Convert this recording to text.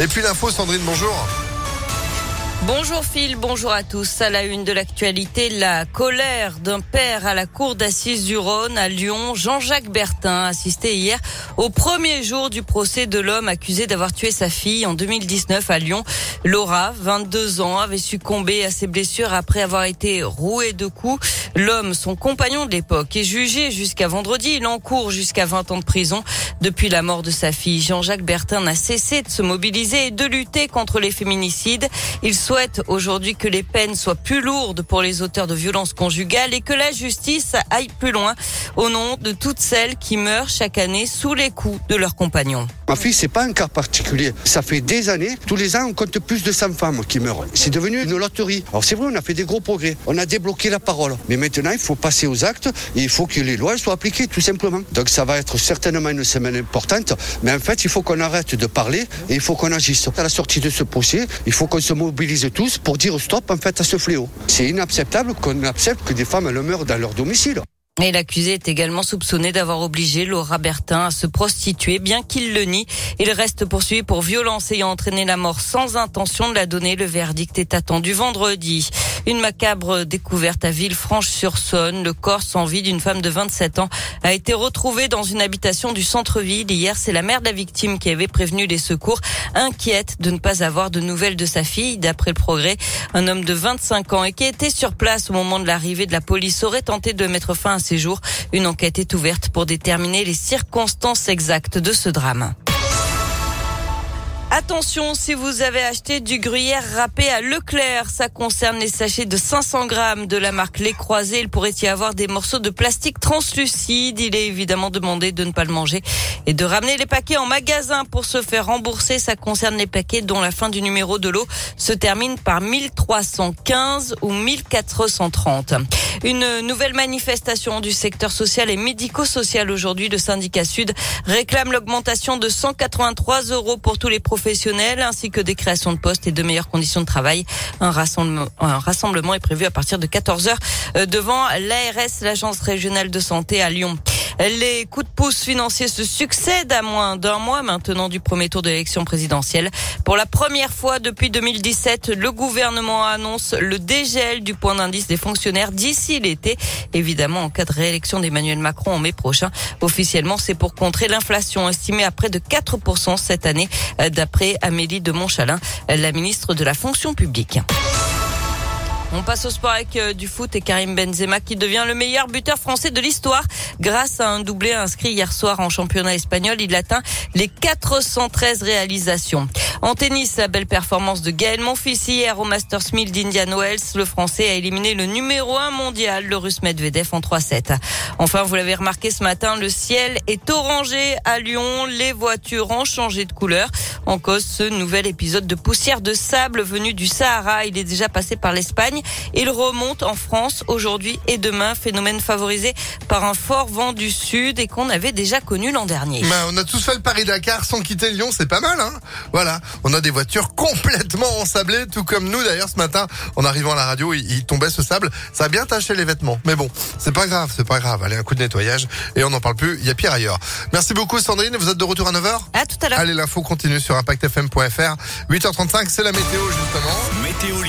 Et puis l'info, Sandrine, bonjour. Bonjour Phil, bonjour à tous. À la une de l'actualité, la colère d'un père à la cour d'assises du Rhône à Lyon. Jean-Jacques Bertin assisté hier au premier jour du procès de l'homme accusé d'avoir tué sa fille en 2019 à Lyon. Laura, 22 ans, avait succombé à ses blessures après avoir été rouée de coups. L'homme, son compagnon de l'époque, est jugé jusqu'à vendredi. Il encourt jusqu'à 20 ans de prison. Depuis la mort de sa fille, Jean-Jacques Bertin n'a cessé de se mobiliser et de lutter contre les féminicides. Il souhaite aujourd'hui que les peines soient plus lourdes pour les auteurs de violences conjugales et que la justice aille plus loin au nom de toutes celles qui meurent chaque année sous les coups de leurs compagnons. Ma fille, c'est pas un cas particulier. Ça fait des années, tous les ans, on compte plus de 100 femmes qui meurent. C'est devenu une loterie. Alors c'est vrai, on a fait des gros progrès. On a débloqué la parole. Mais maintenant, il faut passer aux actes et il faut que les lois soient appliquées, tout simplement. Donc ça va être certainement une semaine importante. Mais en fait, il faut qu'on arrête de parler et il faut qu'on agisse. À la sortie de ce procès, il faut qu'on se mobilise tous pour dire stop en fait à ce fléau. C'est inacceptable qu'on accepte que des femmes le meurent dans leur domicile. Et l'accusé est également soupçonné d'avoir obligé Laura Bertin à se prostituer, bien qu'il le nie. Il reste poursuivi pour violence ayant entraîné la mort sans intention de la donner. Le verdict est attendu vendredi. Une macabre découverte à Villefranche-sur-Saône. Le corps sans vie d'une femme de 27 ans a été retrouvé dans une habitation du centre-ville. Hier, c'est la mère de la victime qui avait prévenu les secours, inquiète de ne pas avoir de nouvelles de sa fille. D'après le progrès, un homme de 25 ans et qui était sur place au moment de l'arrivée de la police aurait tenté de mettre fin à ses jours. Une enquête est ouverte pour déterminer les circonstances exactes de ce drame. Attention, si vous avez acheté du gruyère râpé à Leclerc, ça concerne les sachets de 500 grammes de la marque Les Croisés. Il pourrait y avoir des morceaux de plastique translucide. Il est évidemment demandé de ne pas le manger et de ramener les paquets en magasin pour se faire rembourser. Ça concerne les paquets dont la fin du numéro de l'eau se termine par 1315 ou 1430. Une nouvelle manifestation du secteur social et médico-social aujourd'hui. Le syndicat Sud réclame l'augmentation de 183 euros pour tous les ainsi que des créations de postes et de meilleures conditions de travail. Un rassemblement, un rassemblement est prévu à partir de 14 heures euh, devant l'ARS, l'agence régionale de santé à Lyon. Les coups de pouce financiers se succèdent à moins d'un mois maintenant du premier tour de l'élection présidentielle. Pour la première fois depuis 2017, le gouvernement annonce le dégel du point d'indice des fonctionnaires d'ici l'été. Évidemment, en cas de réélection d'Emmanuel Macron en mai prochain. Officiellement, c'est pour contrer l'inflation estimée à près de 4% cette année, d'après Amélie de Montchalin, la ministre de la fonction publique. On passe au sport avec euh, du foot et Karim Benzema qui devient le meilleur buteur français de l'histoire grâce à un doublé inscrit hier soir en championnat espagnol. Il atteint les 413 réalisations. En tennis, la belle performance de Gaël Monfils hier au Masters 1000 d'Indian Wells. Le Français a éliminé le numéro 1 mondial, le Russe Medvedev en 3-7. Enfin, vous l'avez remarqué ce matin, le ciel est orangé à Lyon. Les voitures ont changé de couleur. En cause, ce nouvel épisode de poussière de sable venu du Sahara. Il est déjà passé par l'Espagne. Il remonte en France aujourd'hui et demain. Phénomène favorisé par un fort vent du sud et qu'on avait déjà connu l'an dernier. Ben, on a tous fait le Paris-Dakar sans quitter Lyon. C'est pas mal, hein Voilà. On a des voitures complètement ensablées, tout comme nous d'ailleurs ce matin. En arrivant à la radio, il, tombait ce sable. Ça a bien taché les vêtements. Mais bon, c'est pas grave, c'est pas grave. Allez, un coup de nettoyage et on n'en parle plus. Il y a pire ailleurs. Merci beaucoup Sandrine. Vous êtes de retour à 9h À tout à l'heure. Allez, l'info continue sur impactfm.fr. 8h35, c'est la météo justement. Météo